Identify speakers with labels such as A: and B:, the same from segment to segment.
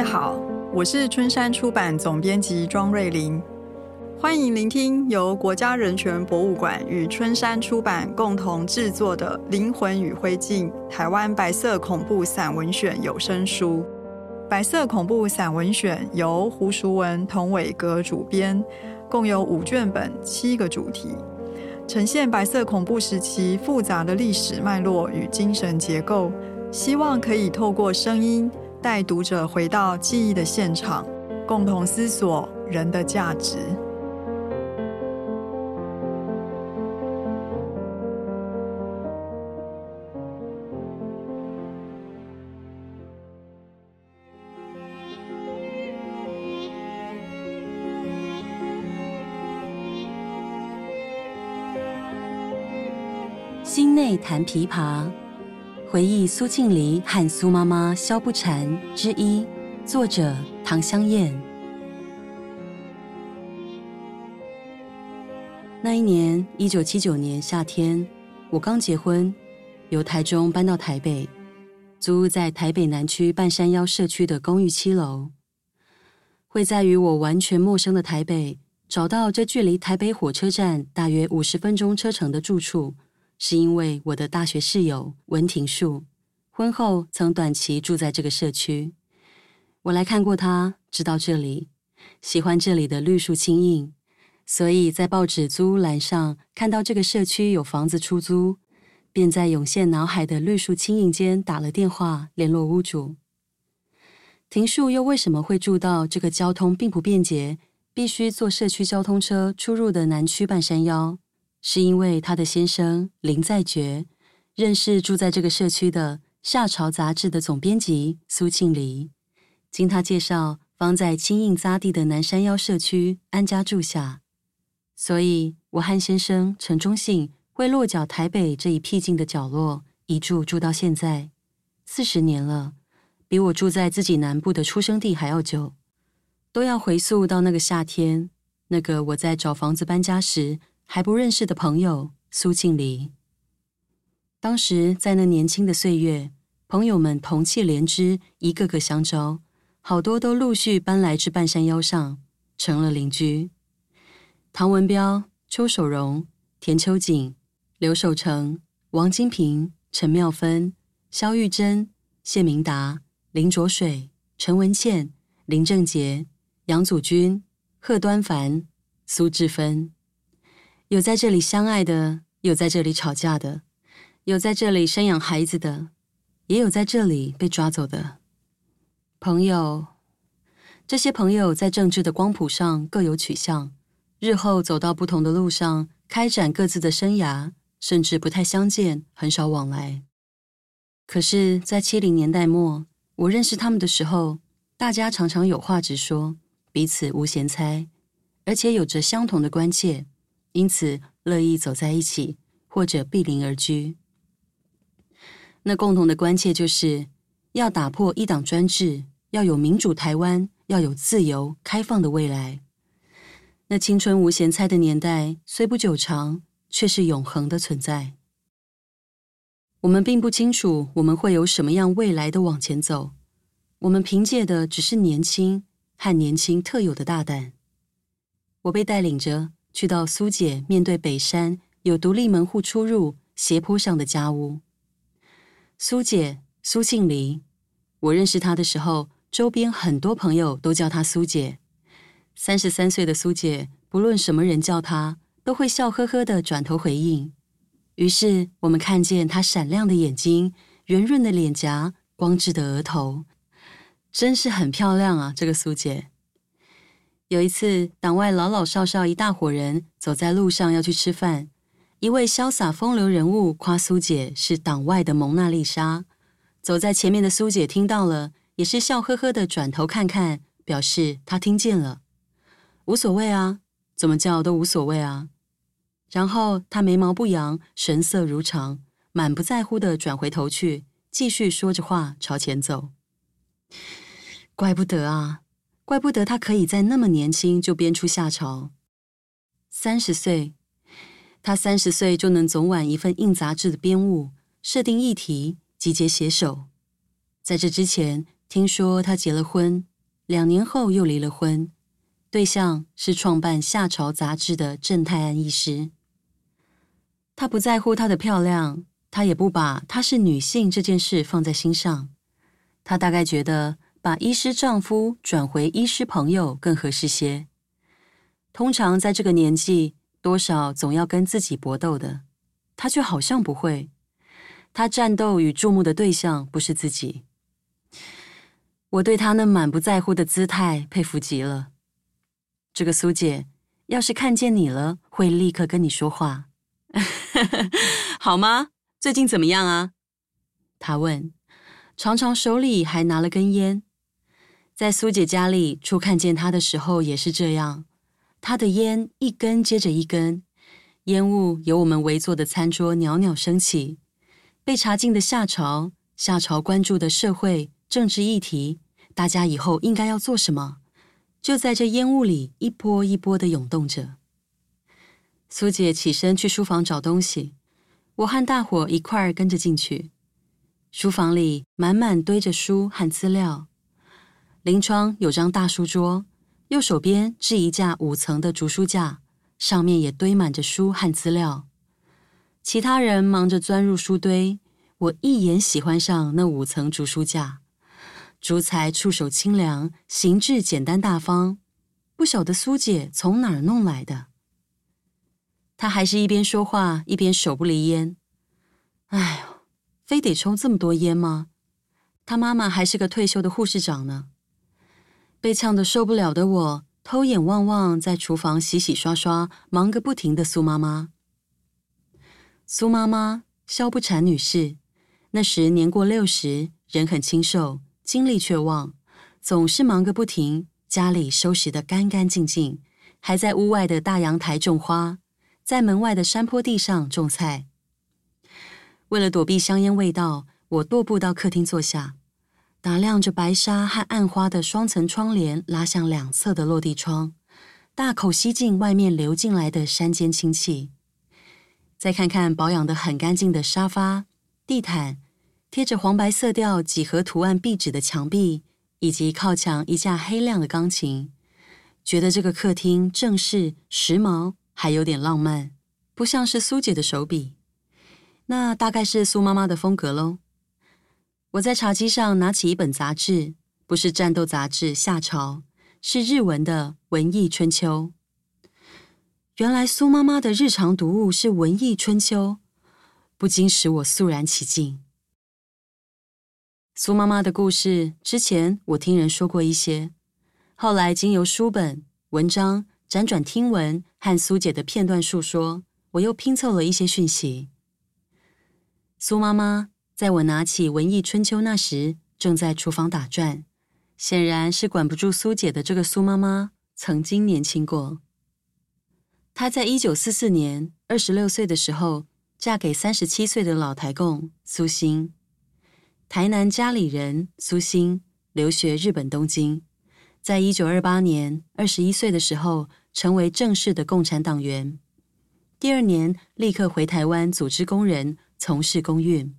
A: 位好，我是春山出版总编辑庄瑞玲，欢迎聆听由国家人权博物馆与春山出版共同制作的《灵魂与灰烬：台湾白色恐怖散文选》有声书。白色恐怖散文选由胡淑文、童伟格主编，共有五卷本，七个主题，呈现白色恐怖时期复杂的历史脉络与精神结构，希望可以透过声音。带读者回到记忆的现场，共同思索人的价值。
B: 心内弹琵琶。回忆苏庆黎和苏妈妈萧不禅之一，作者唐香燕。那一年，一九七九年夏天，我刚结婚，由台中搬到台北，租屋在台北南区半山腰社区的公寓七楼。会在与我完全陌生的台北，找到这距离台北火车站大约五十分钟车程的住处。是因为我的大学室友文庭树，婚后曾短期住在这个社区。我来看过他，知道这里，喜欢这里的绿树青荫，所以在报纸租屋栏上看到这个社区有房子出租，便在涌现脑海的绿树青荫间打了电话联络屋主。庭树又为什么会住到这个交通并不便捷，必须坐社区交通车出入的南区半山腰？是因为他的先生林在觉认识住在这个社区的《夏朝》杂志的总编辑苏庆黎，经他介绍，方在青荫匝地的南山腰社区安家住下。所以，我和先生陈忠信会落脚台北这一僻静的角落，一住住到现在四十年了，比我住在自己南部的出生地还要久。都要回溯到那个夏天，那个我在找房子搬家时。还不认识的朋友苏庆黎，当时在那年轻的岁月，朋友们同气连枝，一个个相招，好多都陆续搬来至半山腰上，成了邻居。唐文彪、邱守荣、田秋瑾、刘守成、王金平、陈妙芬、肖玉珍、谢明达、林卓水、陈文倩、林正杰、杨祖君、贺端凡、苏志芬。有在这里相爱的，有在这里吵架的，有在这里生养孩子的，也有在这里被抓走的朋友。这些朋友在政治的光谱上各有取向，日后走到不同的路上，开展各自的生涯，甚至不太相见，很少往来。可是，在七零年代末，我认识他们的时候，大家常常有话直说，彼此无闲猜，而且有着相同的关切。因此，乐意走在一起，或者避邻而居。那共同的关切就是要打破一党专制，要有民主台湾，要有自由开放的未来。那青春无咸菜的年代虽不久长，却是永恒的存在。我们并不清楚我们会有什么样未来的往前走，我们凭借的只是年轻和年轻特有的大胆。我被带领着。去到苏姐面对北山有独立门户出入斜坡上的家屋。苏姐苏庆黎，我认识她的时候，周边很多朋友都叫她苏姐。三十三岁的苏姐，不论什么人叫她，都会笑呵呵的转头回应。于是我们看见她闪亮的眼睛、圆润的脸颊、光致的额头，真是很漂亮啊！这个苏姐。有一次，党外老老少少一大伙人走在路上要去吃饭，一位潇洒风流人物夸苏姐是党外的蒙娜丽莎。走在前面的苏姐听到了，也是笑呵呵的转头看看，表示她听见了，无所谓啊，怎么叫都无所谓啊。然后她眉毛不扬，神色如常，满不在乎的转回头去，继续说着话朝前走。怪不得啊。怪不得他可以在那么年轻就编出夏朝。三十岁，他三十岁就能总管一份硬杂志的编务、设定议题、集结写手。在这之前，听说他结了婚，两年后又离了婚，对象是创办《夏朝》杂志的郑泰安医师。他不在乎她的漂亮，他也不把她是女性这件事放在心上。他大概觉得把医师丈夫转回医师朋友更合适些。通常在这个年纪，多少总要跟自己搏斗的，他却好像不会。他战斗与注目的对象不是自己。我对他那满不在乎的姿态佩服极了。这个苏姐，要是看见你了，会立刻跟你说话，好吗？最近怎么样啊？他问，常常手里还拿了根烟。在苏姐家里初看见她的时候也是这样，她的烟一根接着一根，烟雾由我们围坐的餐桌袅袅升起，被查禁的夏朝，夏朝关注的社会。政治议题，大家以后应该要做什么？就在这烟雾里一波一波的涌动着。苏姐起身去书房找东西，我和大伙一块儿跟着进去。书房里满满堆着书和资料，临窗有张大书桌，右手边置一架五层的竹书架，上面也堆满着书和资料。其他人忙着钻入书堆，我一眼喜欢上那五层竹书架。竹材触手清凉，形制简单大方，不晓得苏姐从哪儿弄来的。她还是一边说话一边手不离烟。哎呦，非得抽这么多烟吗？她妈妈还是个退休的护士长呢。被呛得受不了的我，偷眼望望在厨房洗洗刷刷忙个不停的苏妈妈。苏妈妈，萧不禅女士，那时年过六十，人很清瘦。精力却旺，总是忙个不停，家里收拾得干干净净，还在屋外的大阳台种花，在门外的山坡地上种菜。为了躲避香烟味道，我踱步到客厅坐下，打量着白纱和暗花的双层窗帘拉向两侧的落地窗，大口吸进外面流进来的山间清气。再看看保养得很干净的沙发、地毯。贴着黄白色调几何图案壁纸的墙壁，以及靠墙一架黑亮的钢琴，觉得这个客厅正式、时髦，还有点浪漫，不像是苏姐的手笔。那大概是苏妈妈的风格喽。我在茶几上拿起一本杂志，不是战斗杂志《夏朝》，是日文的《文艺春秋》。原来苏妈妈的日常读物是《文艺春秋》，不禁使我肃然起敬。苏妈妈的故事，之前我听人说过一些，后来经由书本、文章辗转听闻和苏姐的片段述说，我又拼凑了一些讯息。苏妈妈在我拿起《文艺春秋》那时，正在厨房打转，显然是管不住苏姐的这个苏妈妈曾经年轻过。她在一九四四年二十六岁的时候，嫁给三十七岁的老台共苏欣。台南家里人苏欣留学日本东京，在一九二八年二十一岁的时候成为正式的共产党员。第二年立刻回台湾组织工人，从事工运。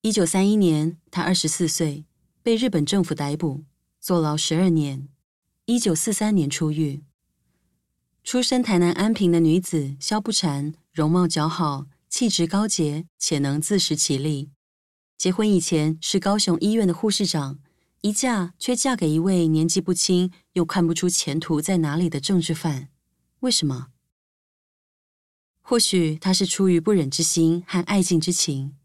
B: 一九三一年，他二十四岁，被日本政府逮捕，坐牢十二年。一九四三年出狱。出身台南安平的女子萧不禅，容貌姣好，气质高洁，且能自食其力。结婚以前是高雄医院的护士长，一嫁却嫁给一位年纪不轻又看不出前途在哪里的政治犯。为什么？或许他是出于不忍之心和爱敬之情。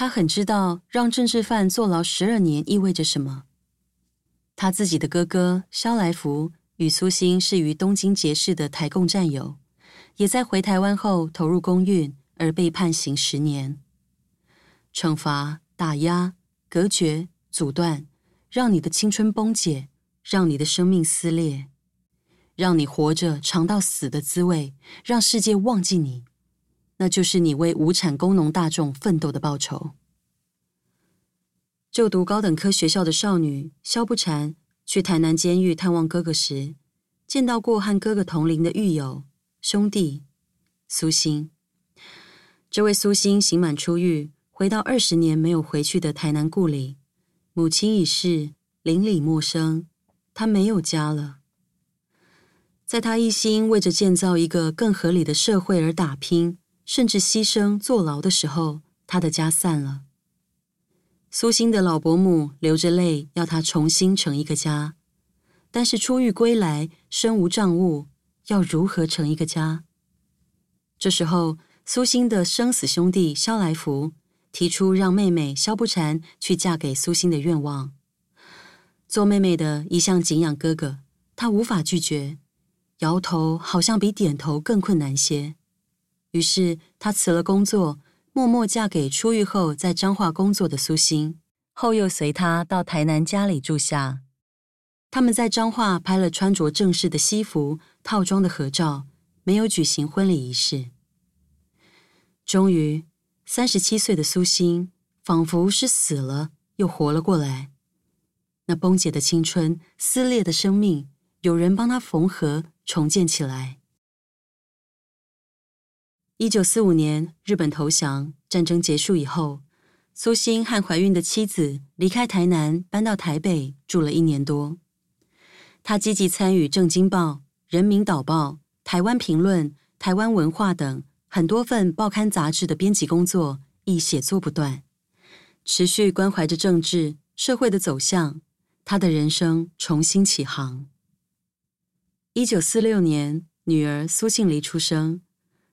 B: 他很知道让政治犯坐牢十二年意味着什么。他自己的哥哥萧来福与苏欣是于东京结识的台共战友，也在回台湾后投入公运而被判刑十年。惩罚、打压、隔绝、阻断，让你的青春崩解，让你的生命撕裂，让你活着尝到死的滋味，让世界忘记你，那就是你为无产工农大众奋斗的报酬。就读高等科学校的少女萧不禅去台南监狱探望哥哥时，见到过和哥哥同龄的狱友兄弟苏欣。这位苏欣刑满出狱。回到二十年没有回去的台南故里，母亲已逝，邻里陌生，她没有家了。在他一心为着建造一个更合理的社会而打拼，甚至牺牲坐牢的时候，他的家散了。苏欣的老伯母流着泪要他重新成一个家，但是出狱归来，身无长物，要如何成一个家？这时候，苏欣的生死兄弟萧来福提出让妹妹萧不禅去嫁给苏欣的愿望。做妹妹的一向敬仰哥哥，她无法拒绝，摇头好像比点头更困难些。于是她辞了工作，默默嫁给出狱后在彰化工作的苏欣，后又随他到台南家里住下。他们在彰化拍了穿着正式的西服套装的合照，没有举行婚礼仪式。终于，三十七岁的苏欣仿佛是死了又活了过来。那崩解的青春、撕裂的生命，有人帮他缝合、重建起来。一九四五年，日本投降，战争结束以后，苏欣和怀孕的妻子离开台南，搬到台北住了一年多。他积极参与《正经报》、《人民导报》、《台湾评论》、《台湾文化》等。很多份报刊杂志的编辑工作，亦写作不断，持续关怀着政治社会的走向，他的人生重新起航。一九四六年，女儿苏庆黎出生，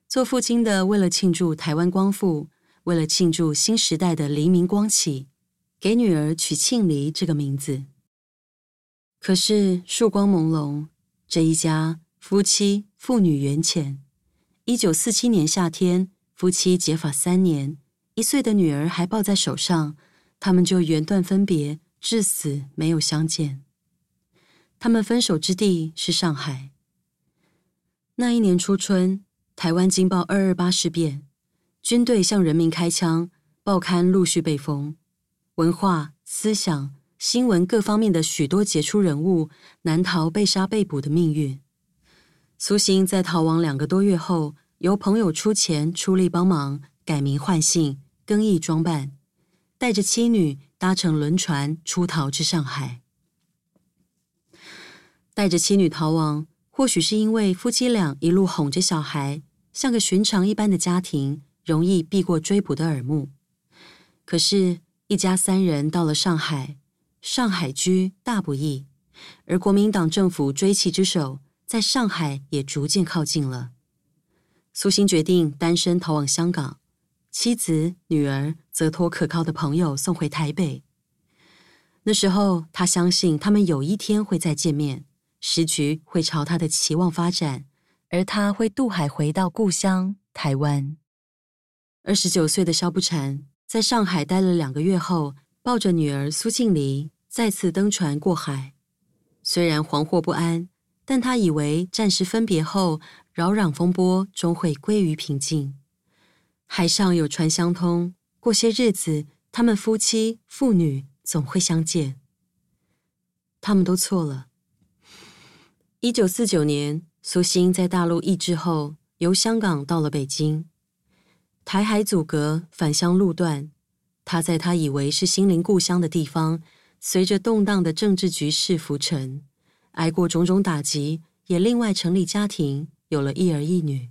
B: 做父亲的为了庆祝台湾光复，为了庆祝新时代的黎明光起，给女儿取庆黎这个名字。可是曙光朦胧，这一家夫妻父女缘浅。一九四七年夏天，夫妻结发三年，一岁的女儿还抱在手上，他们就缘断分别，至死没有相见。他们分手之地是上海。那一年初春，台湾惊爆二二八事变，军队向人民开枪，报刊陆续被封，文化、思想、新闻各方面的许多杰出人物难逃被杀被捕的命运。苏欣在逃亡两个多月后，由朋友出钱出力帮忙改名换姓、更易装扮，带着妻女搭乘轮船出逃至上海。带着妻女逃亡，或许是因为夫妻俩一路哄着小孩，像个寻常一般的家庭，容易避过追捕的耳目。可是，一家三人到了上海，上海居大不易，而国民党政府追缉之手。在上海也逐渐靠近了。苏欣决定单身逃往香港，妻子、女儿则托可靠的朋友送回台北。那时候，他相信他们有一天会再见面，时局会朝他的期望发展，而他会渡海回到故乡台湾。二十九岁的萧不禅在上海待了两个月后，抱着女儿苏庆梨再次登船过海，虽然惶惑不安。但他以为暂时分别后，扰攘风波终会归于平静。海上有船相通，过些日子，他们夫妻父女总会相见。他们都错了。一九四九年，苏欣在大陆易帜后，由香港到了北京。台海阻隔，返乡路段，他在他以为是心灵故乡的地方，随着动荡的政治局势浮沉。挨过种种打击，也另外成立家庭，有了一儿一女。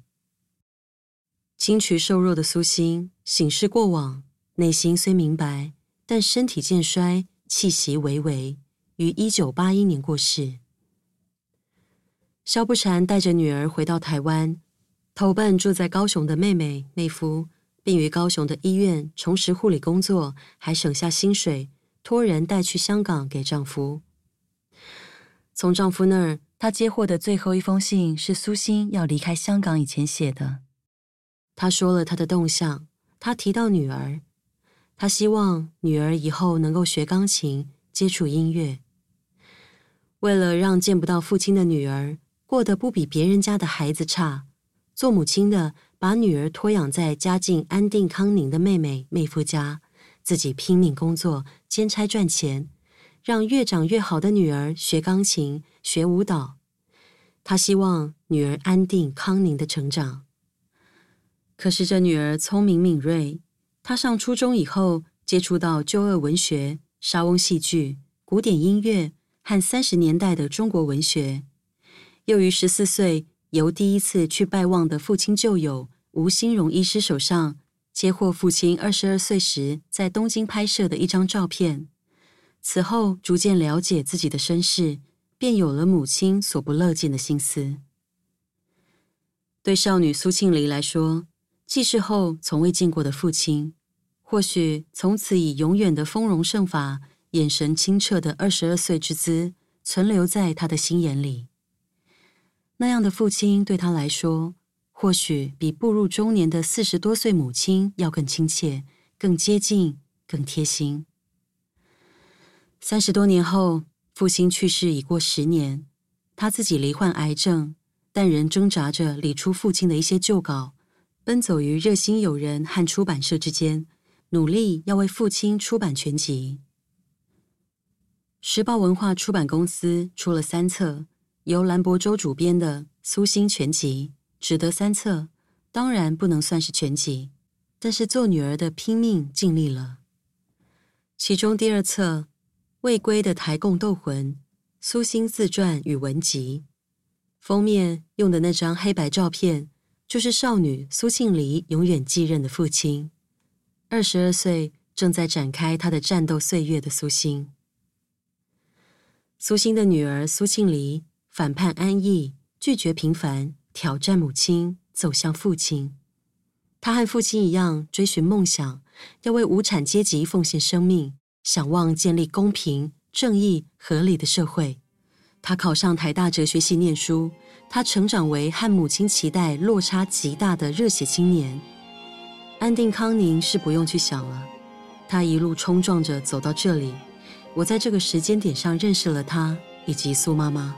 B: 精躯瘦弱的苏欣醒视过往，内心虽明白，但身体渐衰，气息微微，于一九八一年过世。萧不禅带着女儿回到台湾，投奔住在高雄的妹妹妹夫，并于高雄的医院重拾护理工作，还省下薪水，托人带去香港给丈夫。从丈夫那儿，她接获的最后一封信是苏欣要离开香港以前写的。她说了她的动向，她提到女儿，她希望女儿以后能够学钢琴，接触音乐。为了让见不到父亲的女儿过得不比别人家的孩子差，做母亲的把女儿托养在家境安定康宁的妹妹妹夫家，自己拼命工作，兼差赚钱。让越长越好的女儿学钢琴、学舞蹈，他希望女儿安定康宁的成长。可是这女儿聪明敏锐，她上初中以后接触到旧恶文学、莎翁戏剧、古典音乐和三十年代的中国文学。又于十四岁，由第一次去拜望的父亲旧友吴新荣医师手上接获父亲二十二岁时在东京拍摄的一张照片。此后，逐渐了解自己的身世，便有了母亲所不乐见的心思。对少女苏庆黎来说，记事后从未见过的父亲，或许从此以永远的丰容盛发、眼神清澈的二十二岁之姿，存留在他的心眼里。那样的父亲对他来说，或许比步入中年的四十多岁母亲要更亲切、更接近、更贴心。三十多年后，父亲去世已过十年，他自己罹患癌症，但仍挣扎着理出父亲的一些旧稿，奔走于热心友人和出版社之间，努力要为父亲出版全集。时报文化出版公司出了三册。由兰博洲主编的《苏心全集》只得三册，当然不能算是全集，但是做女儿的拼命尽力了。其中第二册《未归的台共斗魂：苏心自传与文集》，封面用的那张黑白照片，就是少女苏庆黎永远继任的父亲，二十二岁正在展开他的战斗岁月的苏心。苏心的女儿苏庆黎。反叛安逸，拒绝平凡，挑战母亲，走向父亲。他和父亲一样，追寻梦想，要为无产阶级奉献生命，想望建立公平、正义、合理的社会。他考上台大哲学系念书，他成长为和母亲期待落差极大的热血青年。安定康宁是不用去想了，他一路冲撞着走到这里。我在这个时间点上认识了他以及苏妈妈。